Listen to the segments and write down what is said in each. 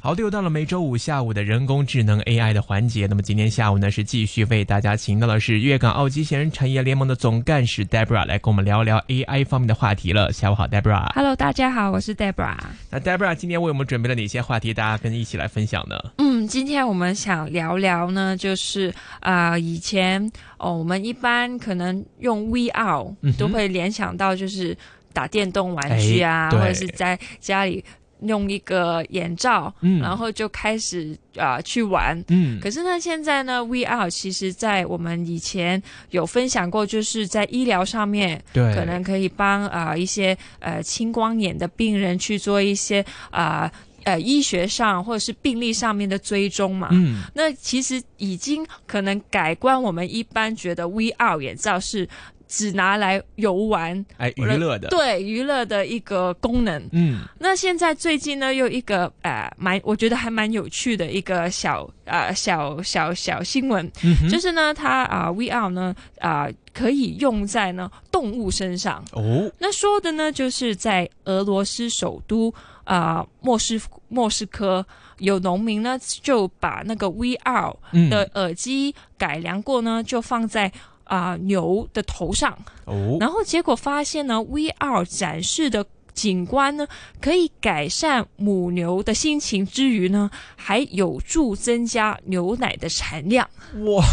好的，又到了每周五下午的人工智能 AI 的环节。那么今天下午呢，是继续为大家请到的是粤港澳机器人产业联盟的总干事 Debra 来跟我们聊聊 AI 方面的话题了。下午好，Debra。Hello，大家好，我是 Debra。那 Debra 今天为我们准备了哪些话题？大家跟一起来分享呢？嗯，今天我们想聊聊呢，就是啊、呃以前哦，我们一般可能用 VR、都会联想到就是打电动玩具啊，哎或者是在家里用一个眼罩，嗯然后就开始啊、呃去玩。嗯，可是呢，现在呢，VR 其实在我们以前有分享过，就是在医疗上面，对，可能可以帮啊、呃一些呃青光眼的病人去做一些啊呃医学上或者是病历上面的追踪嘛。嗯，那其实已经可能改观，我们一般觉得 VR 眼罩是只拿来游玩。哎，娱乐的，，对娱乐的一个功能，嗯，那现在最近呢，又一个呃蛮，我觉得还蛮有趣的一个小呃小小小新闻，嗯就是呢，它啊、VR 呢啊、可以用在呢动物身上。哦，那说的呢，就是在俄罗斯首都啊、莫斯莫斯科，有农民呢就把那个 VR 嗯，的耳机改良过呢，就放在啊、牛的头上，哦，然后结果发现呢，VR 展示的。景观呢，可以改善母牛的心情之余呢，还有助增加牛奶的产量。哇，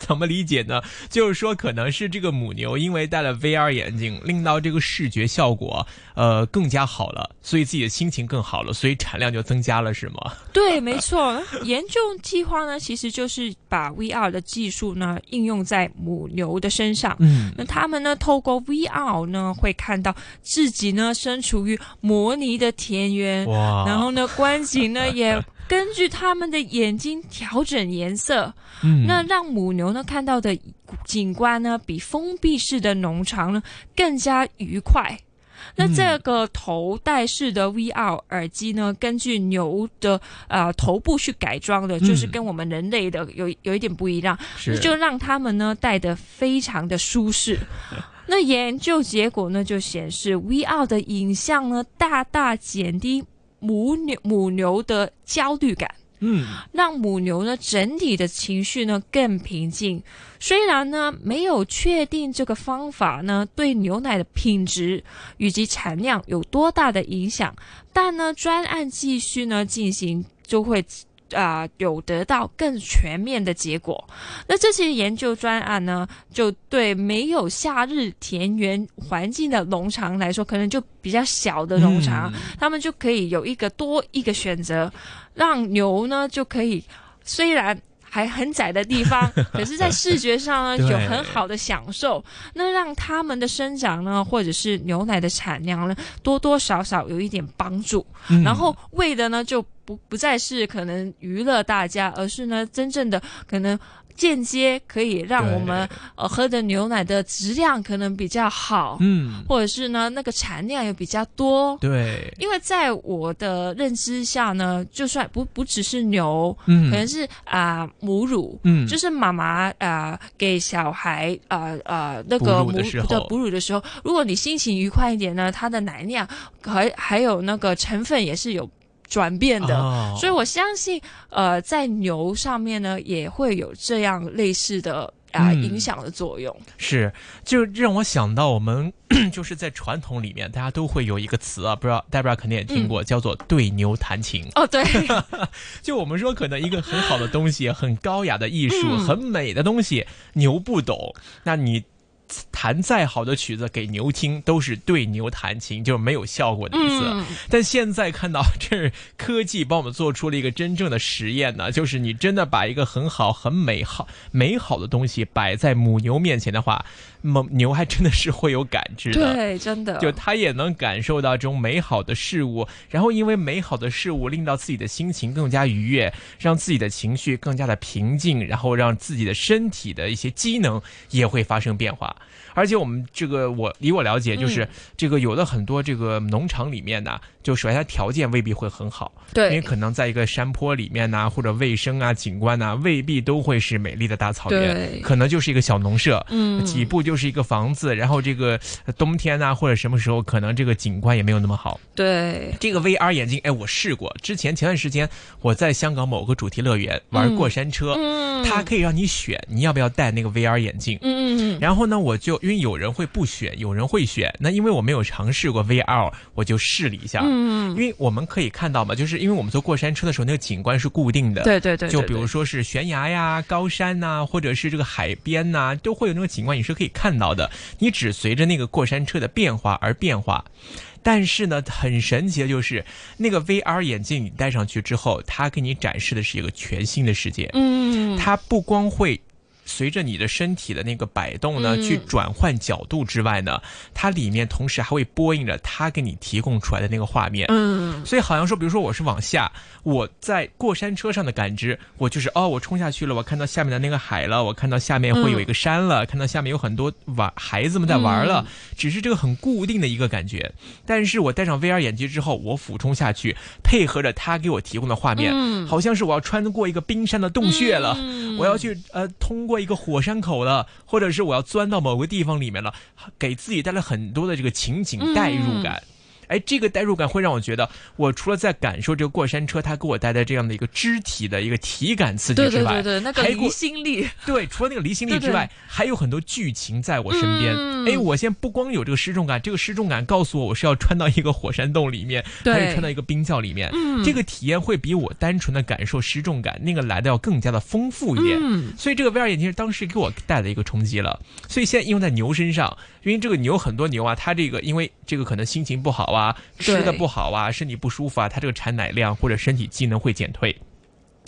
怎么理解呢？就是说，可能是这个母牛因为戴了 VR 眼镜，令到这个视觉效果呃更加好了，所以自己的心情更好了，所以产量就增加了，是吗？对，没错。研究计划呢，其实就是把 VR 的技术呢应用在母牛的身上。嗯，那他们呢，透过 VR 呢，会看到自己呢身处于模拟的田园，哇，然后呢，观景呢也根据他们的眼睛调整颜色，嗯，那让母牛呢看到的景观呢，比封闭式的农场呢更加愉快。那这个头戴式的 VR 耳机呢，根据牛的呃头部去改装的，就是嗯跟我们人类的有有一点不一样，是就让他们呢戴的非常的舒适。那研究结果呢就显示，VR 的影像呢大大减低母牛母牛的焦虑感。嗯，让母牛呢整体的情绪呢更平静。虽然呢没有确定这个方法呢对牛奶的品质以及产量有多大的影响，但呢专案继续呢进行就会。啊、有得到更全面的结果。那这些研究专案呢，就对没有夏日田园环境的农场来说，可能就比较小的农场，嗯他们就可以有一个多一个选择，让牛呢就可以虽然。还很窄的地方，可是，在视觉上呢有很好的享受，那让他们的生长呢，或者是牛奶的产量呢，多多少少有一点帮助。嗯。然后为的呢，就不不再是可能娱乐大家，而是呢，真正的可能间接可以让我们呃喝的牛奶的质量可能比较好，嗯，或者是呢那个产量也比较多。对，因为在我的认知下呢，就算不不只是牛，嗯，可能是啊、母乳，嗯，就是妈妈啊给小孩呃呃那个母乳的哺乳的时候，如果你心情愉快一点呢，它的奶量还还有那个成分也是有转变的。哦所以我相信，呃，在牛上面呢，也会有这样类似的啊、嗯影响的作用。是，就让我想到我们 就是在传统里面，大家都会有一个词啊，不知道戴布拉肯定也听过，叫做对牛弹琴。哦，对，就我们说，可能一个很好的东西，很高雅的艺术，嗯很美的东西，牛不懂，那你。弹再好的曲子给牛听，都是对牛弹琴，就是没有效果的意思。嗯，但现在看到这是科技帮我们做出了一个真正的实验呢，就是你真的把一个很好、很美好、美好的东西摆在母牛面前的话，母牛还真的是会有感知的。对，真的，就它也能感受到这种美好的事物，然后因为美好的事物令到自己的心情更加愉悦，让自己的情绪更加的平静，然后让自己的身体的一些机能也会发生变化。而且我们这个我以我了解，就是这个有的很多这个农场里面呢，就首先它条件未必会很好，对因为可能在一个山坡里面呐、或者卫生啊、景观呐、未必都会是美丽的大草原，对可能就是一个小农舍，嗯几步就是一个房子，然后这个呃冬天呐、或者什么时候，可能这个景观也没有那么好。对，这个 VR 眼镜，哎，我试过。之前前段时间我在香港某个主题乐园玩过山车，嗯它可以让你选你要不要戴那个 VR 眼镜。嗯然后呢，我就因为有人会不选，有人会选。那因为我没有尝试过 VR，我就试了一下。嗯因为我们可以看到嘛，就是因为我们坐过山车的时候，那个景观是固定的。对对对，就对对比如说是悬崖呀、高山呐、或者是这个海边呐、都会有那种景观，你是可以看到的。你只随着那个过山车的变化而变化。但是呢，很神奇的就是那个 VR 眼镜你戴上去之后，它给你展示的是一个全新的世界。嗯，它不光会随着你的身体的那个摆动呢，嗯去转换角度之外呢，它里面同时还会播映着它给你提供出来的那个画面。嗯所以好像说，比如说我是往下，我在过山车上的感知，我就是哦，我冲下去了，我看到下面的那个海了，我看到下面会有一个山了，看到下面有很多玩孩子们在玩了，只是这个很固定的一个感觉。但是我戴上 VR 眼镜之后，我俯冲下去，配合着他给我提供的画面，嗯好像是我要穿过一个冰山的洞穴了，嗯我要去呃通过一个火山口了，或者是我要钻到某个地方里面了，给自己带来很多的这个情景代入感。哎，这个代入感会让我觉得，我除了在感受这个过山车它给我带来这样的一个肢体的一个体感刺激对之外，对对对，那个离心力，对，除了那个离心力对对之外，还有很多剧情在我身边。嗯哎，我现在不光有这个失重感，这个失重感告诉我我是要穿到一个火山洞里面，对还是穿到一个冰窖里面。嗯这个体验会比我单纯的感受失重感那个来的要更加的丰富一点。嗯所以这个 VR 眼镜当时给我带来一个冲击了。所以现在应用在牛身上，因为这个牛很多牛啊，它这个因为这个可能心情不好啊，吃的不好啊，身体不舒服啊，它这个产奶量或者身体机能会减退。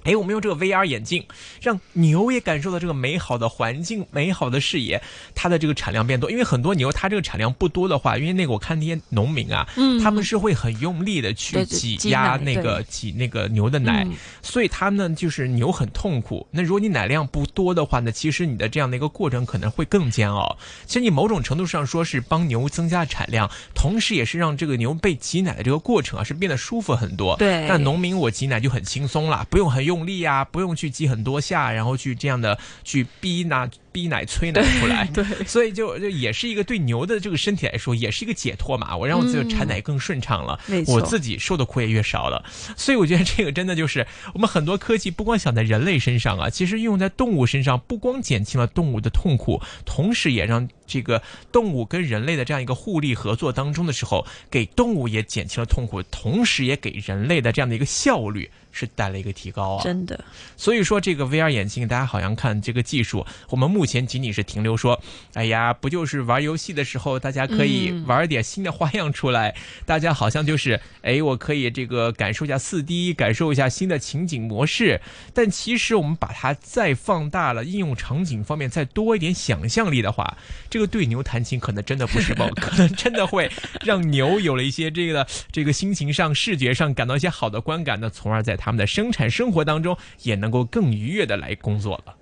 哎，我们用这个 VR 眼镜，让牛也感受到这个美好的环境、美好的视野，它的这个产量变多。因为很多牛它这个产量不多的话，因为那个我看那些农民啊，嗯他们是会很用力的去挤压那个挤那个牛的奶，嗯所以他们就是牛很痛苦。那如果你奶量不多的话呢，其实你的这样的一个过程可能会更煎熬。其实你某种程度上说是帮牛增加产量，同时也是让这个牛被挤奶的这个过程啊是变得舒服很多。对那农民我挤奶就很轻松了，不用很用用力啊，不用去击很多下，然后去这样的去逼拿逼奶催奶出来。对所以就就也是一个对牛的这个身体来说，也是一个解脱嘛。我让我自己产奶更顺畅了，我自己受的苦也越少了。所以我觉得这个真的就是我们很多科技不光想在人类身上啊，其实用在动物身上，不光减轻了动物的痛苦，同时也让这个动物跟人类的这样一个互利合作当中的时候，给动物也减轻了痛苦，同时也给人类的这样的一个效率是带来一个提高啊。真的，所以说，这个 VR 眼镜，大家好像看这个技术，我们目前仅仅是停留说，哎呀，不就是玩游戏的时候，大家可以嗯玩点新的花样出来，大家好像就是，哎，我可以这个感受一下四 D，感受一下新的情景模式。但其实我们把它再放大了，应用场景方面再多一点想象力的话，这个对牛弹琴可能真的不是梦，可能真的会让牛有了一些这个这个心情上、视觉上感到一些好的观感呢，从而在他们的生产生活当中也能够更愉悦的来工作了。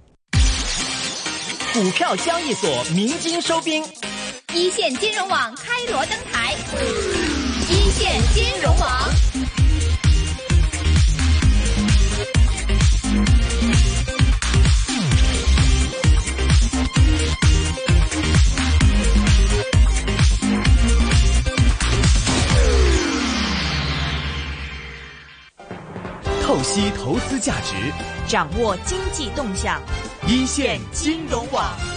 股票交易所鸣金收兵，一线金融网开锣登台，一线金融网。透析投资价值，掌握经济动向，一线金融网。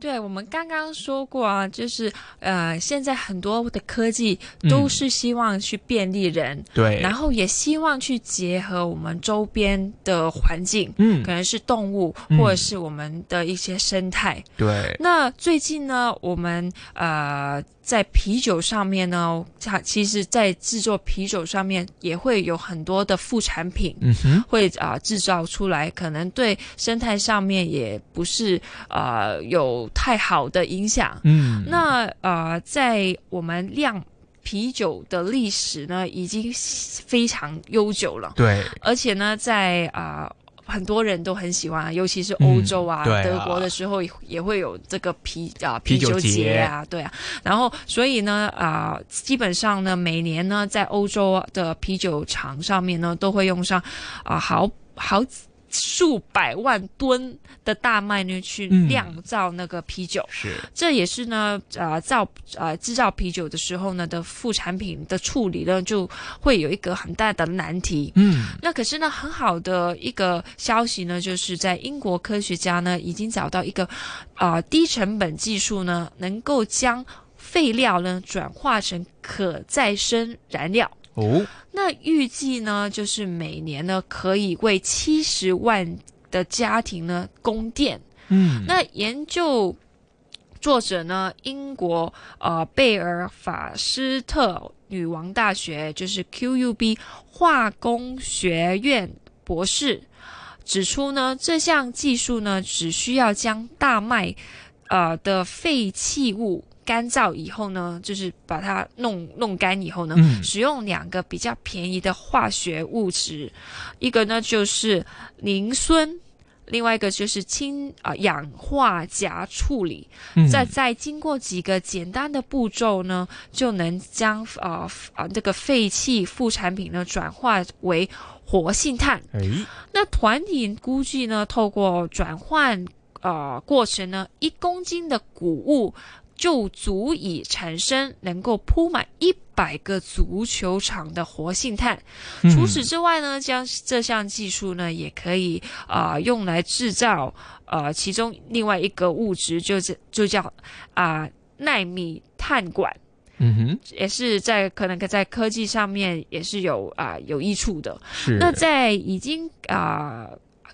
对，我们刚刚说过啊，就是呃，现在很多的科技都是希望去便利人，对。然后也希望去结合我们周边的环境，嗯。可能是动物嗯。或者是我们的一些生态。对，那最近呢，我们呃在啤酒上面呢，它其实在制作啤酒上面也会有很多的副产品。嗯哼，会啊、制造出来，可能对生态上面也不是呃有太好的影响。嗯，那呃，在我们酿啤酒的历史呢，已经非常悠久了，对，而且呢，在啊。很多人都很喜欢啊，尤其是欧洲啊、嗯啊德国的时候也也会有这个啤啊啤酒酒节啊，对啊。然后所以呢啊、基本上呢，每年呢在欧洲的啤酒厂上面呢，都会用上啊、好好数百万吨的大麦呢去嗯酿造那个啤酒。是这也是呢，呃，造呃制造啤酒的时候呢的副产品的处理呢，就会有一个很大的难题。嗯那可是呢，很好的一个消息呢，就是在英国科学家呢已经找到一个啊、呃低成本技术呢，能够将废料呢转化成可再生燃料。哦那预计呢，就是每年呢可以为七十万的家庭呢供电。嗯那研究作者呢，英国呃贝尔法斯特女王大学就是 QUB 化工学院博士指出呢，这项技术呢只需要将大麦呃的废弃物。干燥以后呢，就是把它弄弄干以后呢，嗯。使用两个比较便宜的化学物质，一个呢就是磷酸，另外一个就是氢啊、氧化钾处理，嗯。再再经过几个简单的步骤呢，就能将啊啊这个废弃副产品呢转化为活性炭。哎那团体估计呢，透过转换呃过程呢，一公斤的谷物就足以产生能够铺满一百个足球场的活性炭。嗯除此之外呢，将这项技术呢，也可以啊、呃用来制造呃其中另外一个物质，就是就叫啊、纳米碳管。嗯哼也是在可能在科技上面也是有啊、有益处的。是那在已经啊、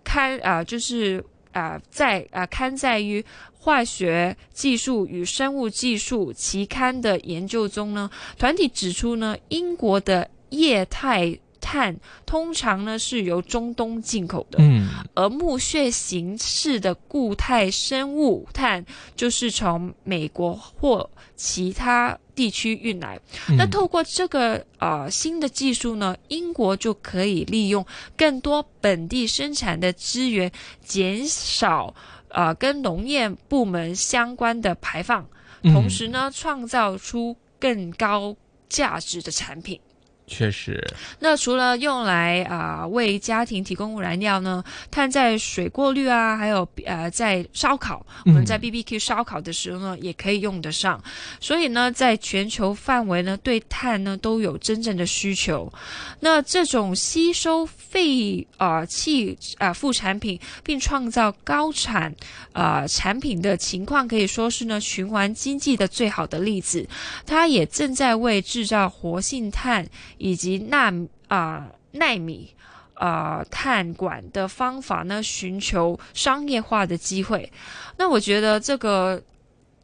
刊啊、就是啊、在啊、刊载于化学技术与生物技术期刊的研究中呢，团体指出呢，英国的液态碳通常呢是由中东进口的，嗯而木屑形式的固态生物碳就是从美国或其他地区运来。那嗯透过这个呃新的技术呢，英国就可以利用更多本地生产的资源，减少呃跟农业部门相关的排放，嗯同时呢，创造出更高价值的产品。确实那除了用来啊、为家庭提供燃料呢，碳在水过滤啊，还有呃在烧烤，我们在嗯 BBQ 烧烤的时候呢，也可以用得上。所以呢，在全球范围呢，对碳呢都有真正的需求。那这种吸收废啊气啊副产品，并创造高产啊产品的情况，可以说是呢循环经济的最好的例子。它也正在为制造活性炭以及纳啊、纳米啊、碳管的方法呢，寻求商业化的机会。那我觉得这个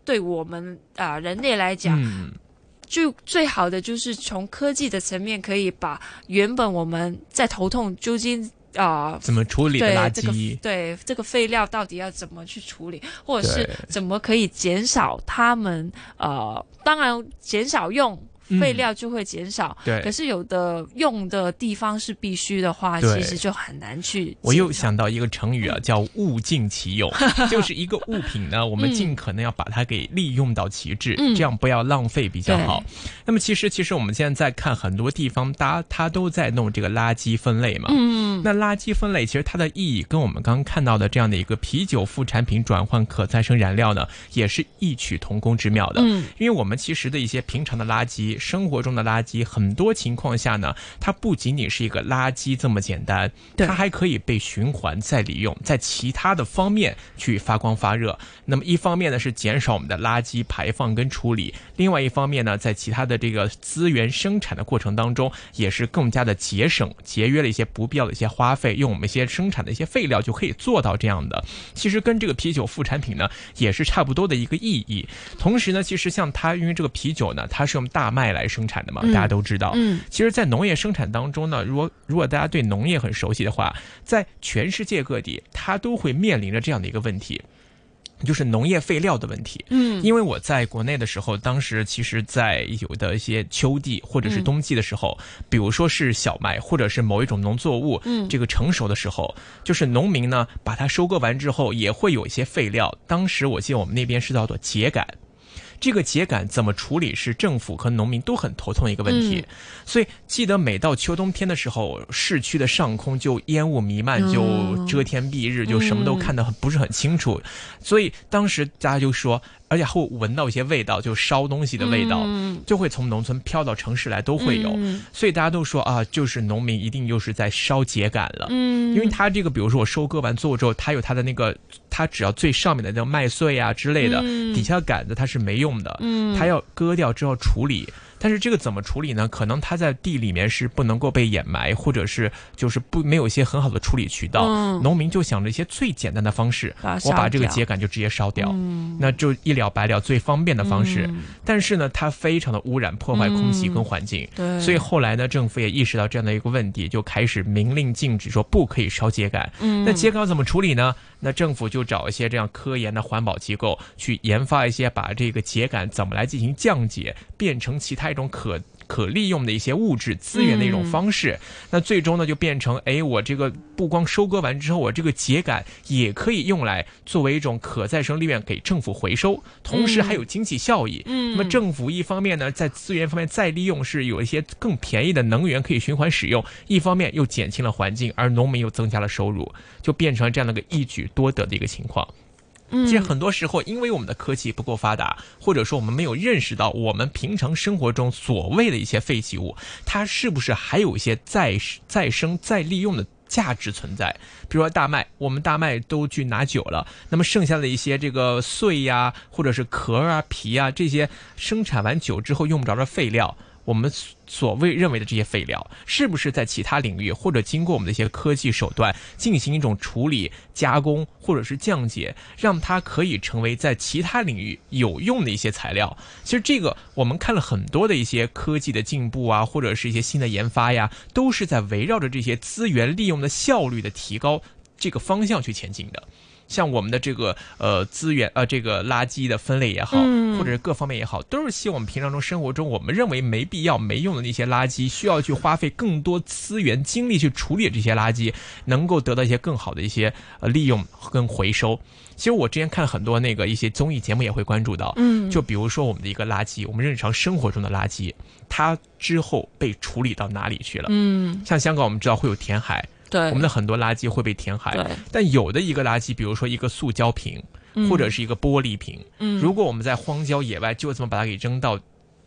对我们啊、人类来讲，嗯就最好的就是从科技的层面，可以把原本我们在头痛究竟啊。怎么处理的垃对这个圾对这个废料到底要怎么去处理，或者是怎么可以减少他们呃，当然减少用嗯废料就会减少，对。可是有的用的地方是必须的话，其实就很难去。我又，想到一个成语啊，叫物尽其用，就是一个物品呢，我们尽可能要把它给利用到极致，嗯。这样不要浪费比较好。那么其实，其实我们现在在看很多地方，大家它都在弄这个垃圾分类嘛。嗯，那垃圾分类其实它的意义跟我们刚刚看到的这样的一个啤酒副产品转换可再生燃料呢，也是异曲同工之妙的。嗯，因为我们其实的一些平常的垃圾、生活中的垃圾，很多情况下呢，它不仅仅是一个垃圾这么简单，对它还可以被循环再利用，在其他的方面去发光发热。那么一方面呢是减少我们的垃圾排放跟处理，另外一方面呢，在其他的这个资源生产的过程当中，也是更加的节省、节约了一些不必要的一些花费，用我们一些生产的一些废料就可以做到这样的。其实跟这个啤酒副产品呢也是差不多的一个意义。同时呢，其实像它，因为这个啤酒呢，它是用大麦来生产的嘛，嗯大家都知道。嗯，其实，在农业生产当中呢，如果如果大家对农业很熟悉的话，在全世界各地，它都会面临着这样的一个问题。就是农业废料的问题。嗯因为我在国内的时候，当时其实，在有的一些秋季或者是冬季的时候，比如说是小麦或者是某一种农作物，嗯这个成熟的时候，就是农民呢把它收割完之后，也会有一些废料。当时我记得我们那边是叫做秸秆。这个秸秆怎么处理是政府和农民都很头痛的一个问题，所以记得每到秋冬天的时候，市区的上空就烟雾弥漫，就遮天蔽日，就什么都看得很不是很清楚，所以当时大家就说，而且还会闻到一些味道，就烧东西的味道，嗯。就会从农村飘到城市来，都会有，嗯。所以大家都说啊，就是农民一定又是在烧秸秆了。嗯。因为他这个，比如说我收割完作物之后，它有它的那个，它只要最上面的那个麦穗啊之类的，嗯。底下的杆子它是没用的，嗯。它要割掉之后处理。但是这个怎么处理呢？可能它在地里面是不能够被掩埋，或者是就是不没有一些很好的处理渠道。嗯农民就想着一些最简单的方式，把我把这个秸秆就直接烧掉，嗯那就一了百了，最方便的方式。嗯但是呢，它非常的污染，破坏空气跟环境。对，所以后来呢，政府也意识到这样的一个问题，就开始明令禁止说不可以烧秸秆。嗯那秸秆怎么处理呢？那政府就找一些这样科研的环保机构去研发一些把这个秸秆怎么来进行降解，变成其他一种可。可利用的一些物质资源的一种方式，那最终呢就变成，哎，我这个不光收割完之后，我这个秸秆也可以用来作为一种可再生利用给政府回收，同时还有经济效益。嗯那么政府一方面呢，在资源方面再利用是有一些更便宜的能源可以循环使用，一方面又减轻了环境，而农民又增加了收入，就变成了这样的一个一举多得的一个情况。嗯其实很多时候，因为我们的科技不够发达，或者说我们没有认识到我们平常生活中所谓的一些废弃物，它是不是还有一些再再生再利用的价值存在？比如说大麦，我们大麦都去拿酒了，那么剩下的一些这个碎呀，或者是壳啊、皮啊这些生产完酒之后用不着的废料。我们所所谓认为的这些废料，是不是在其他领域或者经过我们的一些科技手段进行一种处理、加工或者是降解，让它可以成为在其他领域有用的一些材料？其实这个我们看了很多的一些科技的进步啊，或者是一些新的研发呀，都是在围绕着这些资源利用的效率的提高这个方向去前进的。像我们的这个呃资源呃这个垃圾的分类也好，嗯或者是各方面也好，都是希望我们平常中生活中我们认为没必要、没用的那些垃圾，需要去花费更多资源、精力去处理这些垃圾，能够得到一些更好的一些呃利用跟回收。其实我之前看了很多那个一些综艺节目，也会关注到，嗯就比如说我们的一个垃圾，我们日常生活中的垃圾，它之后被处理到哪里去了？嗯像香港，我们知道会有填海，对。我们的很多垃圾会被填海，但有的一个垃圾，比如说一个塑胶瓶，或者是一个玻璃瓶，嗯。如果我们在荒郊野外就这么把它给扔到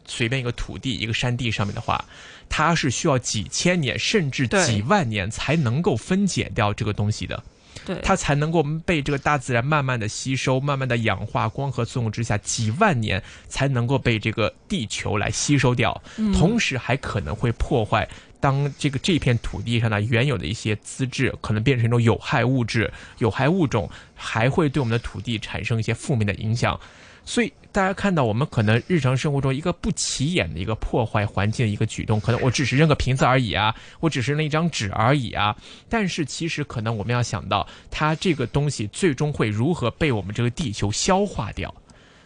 随便一个土地、一个山地上面的话，它是需要几千年甚至几万年才能够分解掉这个东西的。对。它才能够被这个大自然慢慢的吸收，慢慢的氧化，光合作用之下，几万年才能够被这个地球来吸收掉，同时还可能会破坏。当这个这片土地上的原有的一些资质可能变成一种有害物质、有害物种，还会对我们的土地产生一些负面的影响。所以大家看到我们可能日常生活中一个不起眼的一个破坏环境的一个举动，可能我只是扔个瓶子而已啊，我只是扔一张纸而已啊。但是其实可能我们要想到，它这个东西最终会如何被我们这个地球消化掉。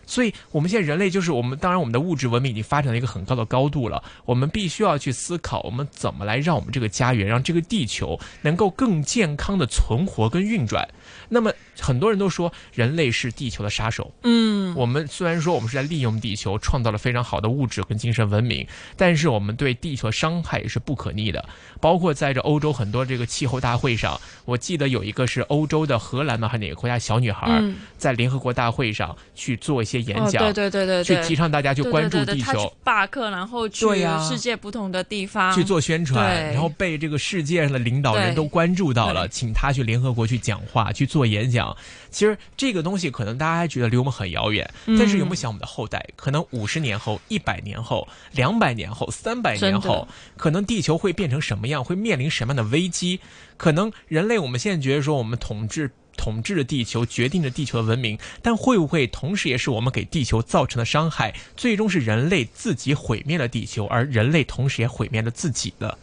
所以，我们现在人类就是我们，当然我们的物质文明已经发展到一个很高的高度了。我们必须要去思考，我们怎么来让我们这个家园，让这个地球能够更健康的存活跟运转。那么，很多人都说人类是地球的杀手。嗯我们虽然说我们是在利用地球，创造了非常好的物质跟精神文明，但是我们对地球的伤害也是不可逆的。包括在这欧洲很多这个气候大会上，我记得有一个是欧洲的荷兰的还是哪个国家小女孩，嗯在联合国大会上去做一些演哦讲，对对对对对，去提倡大家去关注对对对他去地球。罢课，然后去对呀世界不同的地方去做宣传，然后被这个世界上的领导人都关注到了，请他去联合国去讲话、去做演讲。其实这个东西可能大家还觉得离我们很遥远，嗯但是有没有想我们的后代？可能五十年后、一百年后、两百年后、三百年后，可能地球会变成什么样？会面临什么样的危机？可能人类我们现在觉得说我们统治。统治着地球，决定着地球的文明，但会不会同时也是我们给地球造成的伤害？最终是人类自己毁灭了地球，而人类同时也毁灭了自己的。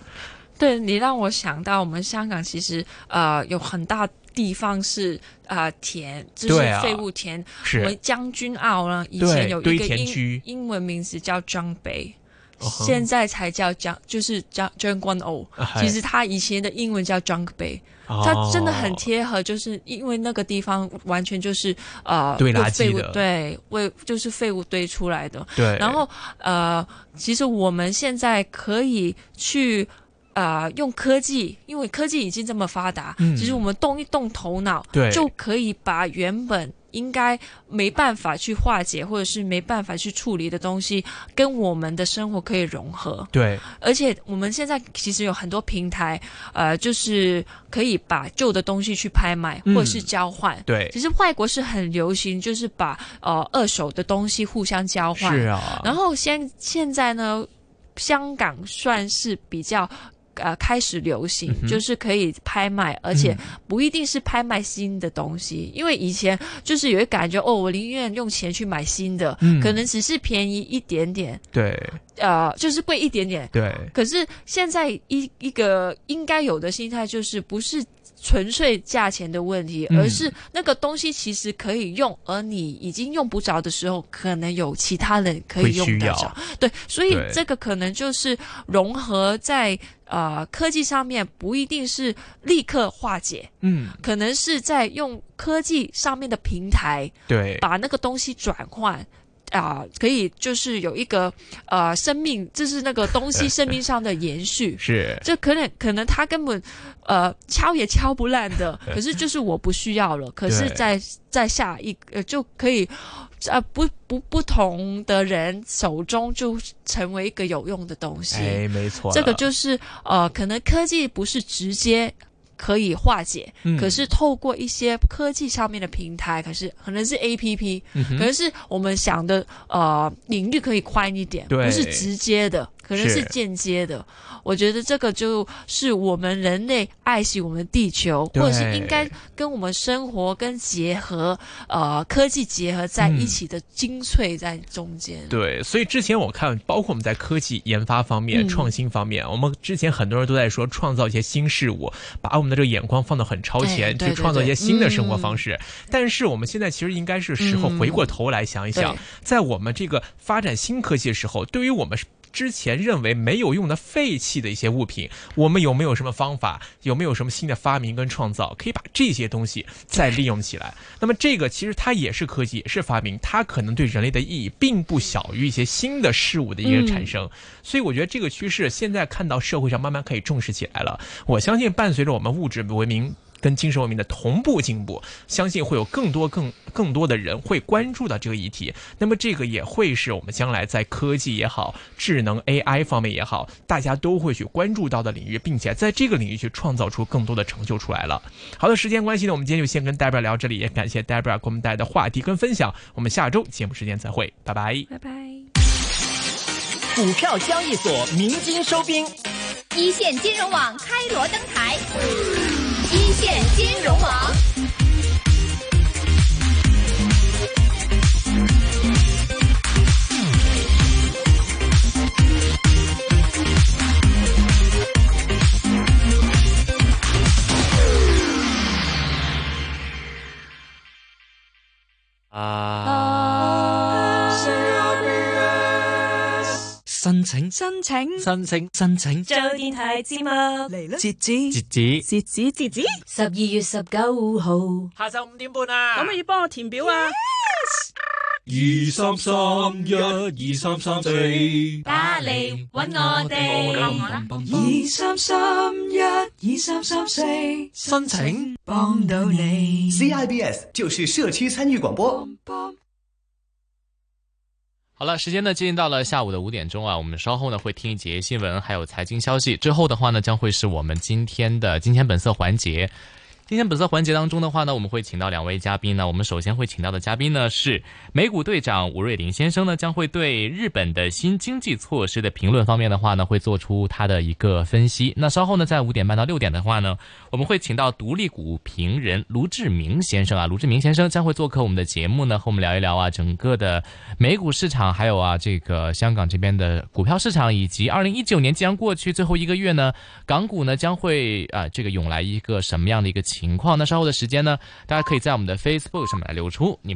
对你让我想到，我们香港其实呃有很大地方是呃田，就是废物田。我是们将军澳呢，以前有一堆个英英文名字叫 Junk Bay，、现在才叫将，就是将将军澳。其实它以前的英文叫 Junk Bay，哦它真的很贴合，就是因为那个地方完全就是呃对垃圾的对，为就是废物堆出来的。对，然后呃，其实我们现在可以去。呃，用科技，因为科技已经这么发达，嗯其实我们动一动头脑，对就可以把原本应该没办法去化解或者是没办法去处理的东西，跟我们的生活可以融合。对而且我们现在其实有很多平台，呃，就是可以把旧的东西去拍卖嗯或者是交换。对其实外国是很流行，就是把呃二手的东西互相交换。是啊，然后现现在呢，香港算是比较。呃，开始流行、嗯就是可以拍卖，而且嗯。不一定是拍卖新的东西，因为以前就是有一感觉，哦，我宁愿用钱去买新的，嗯可能只是便宜一点点，对。呃，就是贵一点点。对。可是现在一一个应该有的心态就是不是纯粹价钱的问题，嗯而是那个东西其实可以用，而你已经用不着的时候，可能有其他人可以用得着。对，所以这个可能就是融合在呃科技上面，不一定是立刻化解，嗯可能是在用科技上面的平台对把那个东西转换。啊、可以就是有一个呃生命，这是那个东西 生命上的延续。是这可能可能他根本呃敲也敲不烂的，可是就是我不需要了。可是对在在下一呃就可以呃不不不同的人手中就成为一个有用的东西。哎没错，这个就是呃可能科技不是直接。可以化解，嗯。可是透过一些科技上面的平台，可是可能是 A P P，、嗯可能是我们想的呃领域可以宽一点，不是直接的，可能是是间接的。我觉得这个就是我们人类爱惜我们地球，或者是应该跟我们生活跟结合，呃，科技结合在一起的精粹在中间。对，所以之前我看，包括我们在科技研发方面、嗯创新方面，我们之前很多人都在说创造一些新事物，把我们的这个眼光放得很超前，去创造一些新的生活方式。但是我们现在其实应该是时候嗯回过头来想一想，对在我们这个发展新科技的时候，对于我们。之前认为没有用的废弃的一些物品，我们有没有什么方法？有没有什么新的发明跟创造，可以把这些东西再利用起来？那么这个其实它也是科技，也是发明，它可能对人类的意义并不小于一些新的事物的一个产生。所以我觉得这个趋势现在看到社会上慢慢可以重视起来了。我相信伴随着我们物质文明。跟精神文明的同步进步，相信会有更多、更更多的人会关注到这个议题。那么，这个也会是我们将来在科技也好、智能 AI 方面也好，大家都会去关注到的领域，并且在这个领域去创造出更多的成就出来了。好的，时间关系呢，我们今天就先跟 Debra 聊这里，也感谢 Debra 给我们带来的话题跟分享。我们下周节目时间再会，拜拜。拜拜。股票交易所鸣金收兵。一线金融网开锣登台，一线金融网。請申請申請申請做電台節目。嚟啦！截止。截止。截止截止，十二月十九號，下晝五點半啊！可唔可以幫我填表啊？二三三一，二三三四，打嚟搵我哋。二三三一，二三三四，申請。幫到你。CIBS 就是社區參與廣播。好了，时间呢接近到了下午的五点钟啊，我们稍后呢会听一节新闻，还有财经消息。之后的话呢，将会是我们今天的金钱本色环节。今天本色环节当中的话呢，我们会请到两位嘉宾呢。我们首先会请到的嘉宾呢是美股队长吴瑞林先生呢，将会对日本的新经济措施的评论方面的话呢，会做出他的一个分析。那稍后呢，在五点半到六点的话呢，我们会请到独立股评人卢志明先生啊，卢志明先生将会做客我们的节目呢，和我们聊一聊啊，整个的美股市场，还有啊这个香港这边的股票市场，以及二零一九年即将过去最后一个月呢，港股呢将会啊这个涌来一个什么样的一个情况？那稍后的时间呢，大家可以在我们的 Facebook 上面来留出你。